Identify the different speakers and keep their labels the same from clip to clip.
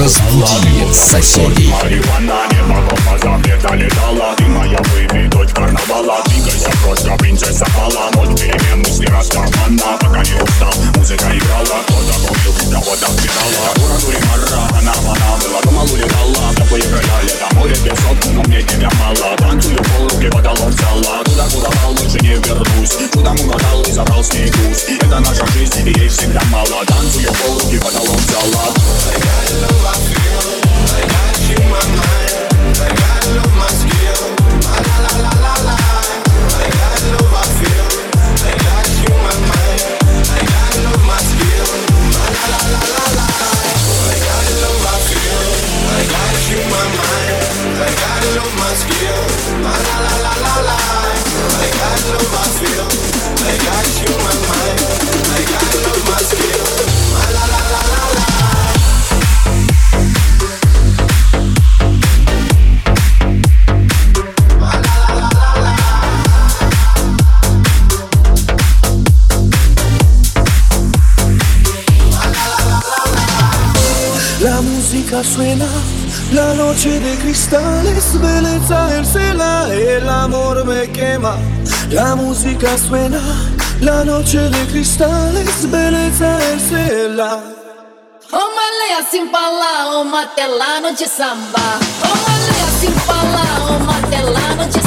Speaker 1: Разбудит соседей.
Speaker 2: Просто, принцесса пала Ночь перемен, мысли раскована Пока не устал, музыка играла Кто-то купил, кого-то впитала Ура, мара, она, она была Дома улетала, такое края лета Море песок, но мне тебя мало Танцую пол, руки потолок взяла Туда, куда брал, больше не вернусь Куда угадал и забрал с ней груз Это наша жизнь, и ей всегда мало Танцую пол, руки потолок взяла
Speaker 3: La noche de cristalli belleza en cela, el amor me quema, la musica suena. La noce de cristalli belleza en cela.
Speaker 4: o leia sin pala, o matelano noche samba. Oma leia
Speaker 5: sin pala, oma tela noche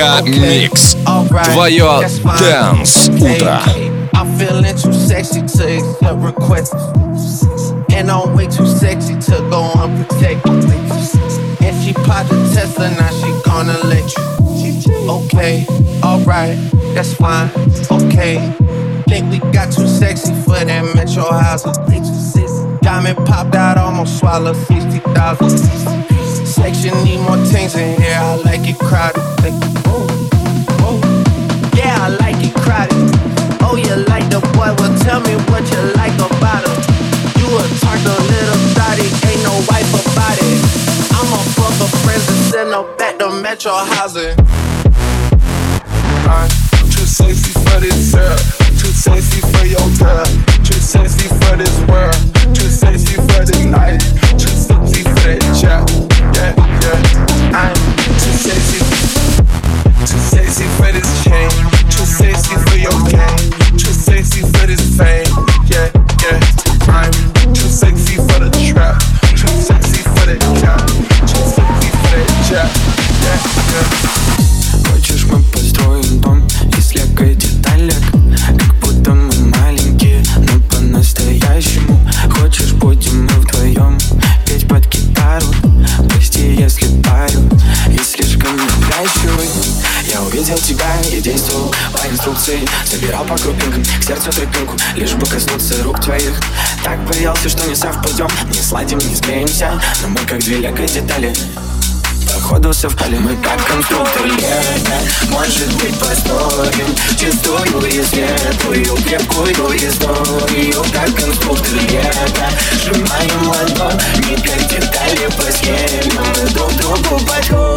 Speaker 1: Мега Микс. Твое Dance утро.
Speaker 6: I'm feeling too sexy to accept requests. And I'm way too sexy to go unprotected. And she popped the Tesla, now she gonna let you. Okay, alright, that's fine. Okay. Think we got too sexy for that metro house. Diamond popped out, almost swallowed 60,000. Section need more things in here, I like it crowded. Whoa, whoa. Yeah, I like it crowded. Oh, you like the boy? Well, tell me what you like about him. You a talker, little thotty, ain't no wife about it. I'm a fuck her friends and send her back to Metro housing.
Speaker 3: I'm too sexy for this girl, too sexy for your girl, too sexy for this world, too sexy for the night, too sexy for that child. Yeah, yeah. I'm too sexy, too sexy for this chain, too sexy for your game, too sexy for this fame. Yeah, yeah. I'm too sexy for the trap, too sexy for count, too sexy for that. Yeah, yeah.
Speaker 7: Все, что не совпадем, не сладим, не склеимся Но мы как две лего детали Походу поле мы как конструктор Лего Может быть построим Чистую и светлую Крепкую историю. Как конструктор Лего Сжимаем ладони Как детали по схеме. Мы друг другу подходим.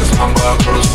Speaker 8: I'm a
Speaker 1: cruise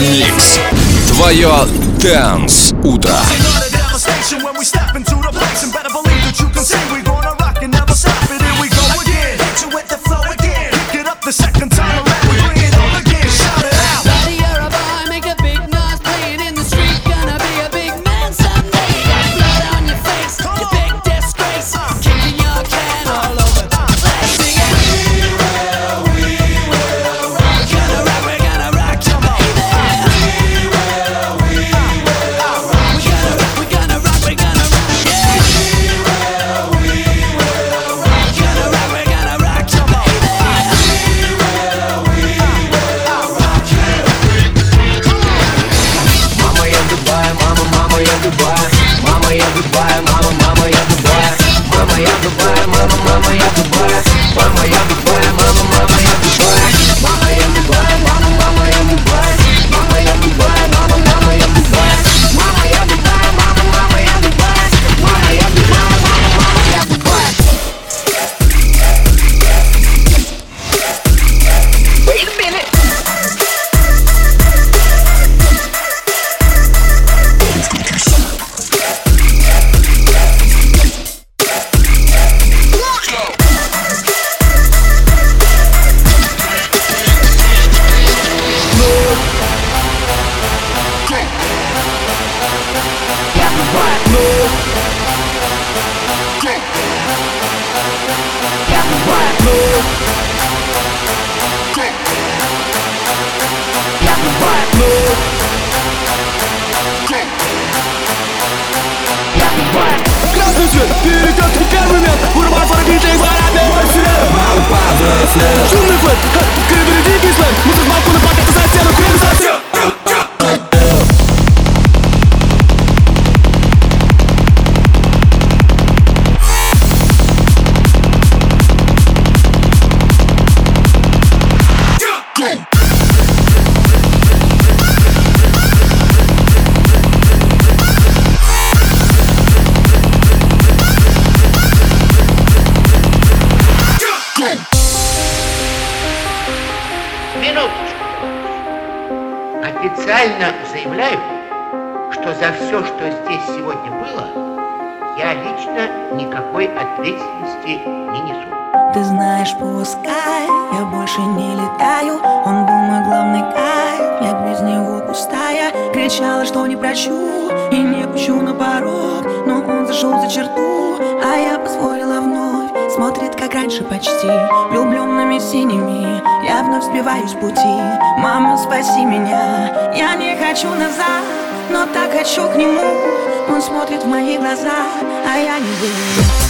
Speaker 1: Микс. Твое Дэнс Утро.
Speaker 9: That's the right move. That's the right move. That's the
Speaker 4: right move. That's the
Speaker 10: right. Gökyüzü büyük
Speaker 9: gökteki görmüyor Vurma sana DJ var abi Hepsine Bağlı bağlı Şunluklar Kırmızı değil bizler Mısır balkonu
Speaker 11: paketi sen siyahı Kuremiz artık все, что здесь сегодня было, я лично никакой ответственности не несу.
Speaker 7: Ты знаешь, пускай я больше не летаю. Он был мой главный кайф, я без него пустая. Кричала, что не прощу и не пущу на порог Но он зашел за черту, а я позволила вновь. Смотрит, как раньше почти, влюбленными синими. Я вновь сбиваюсь с пути, мама, спаси меня Я не хочу назад, но так хочу к нему. Он смотрит в мои глаза, а я не выйду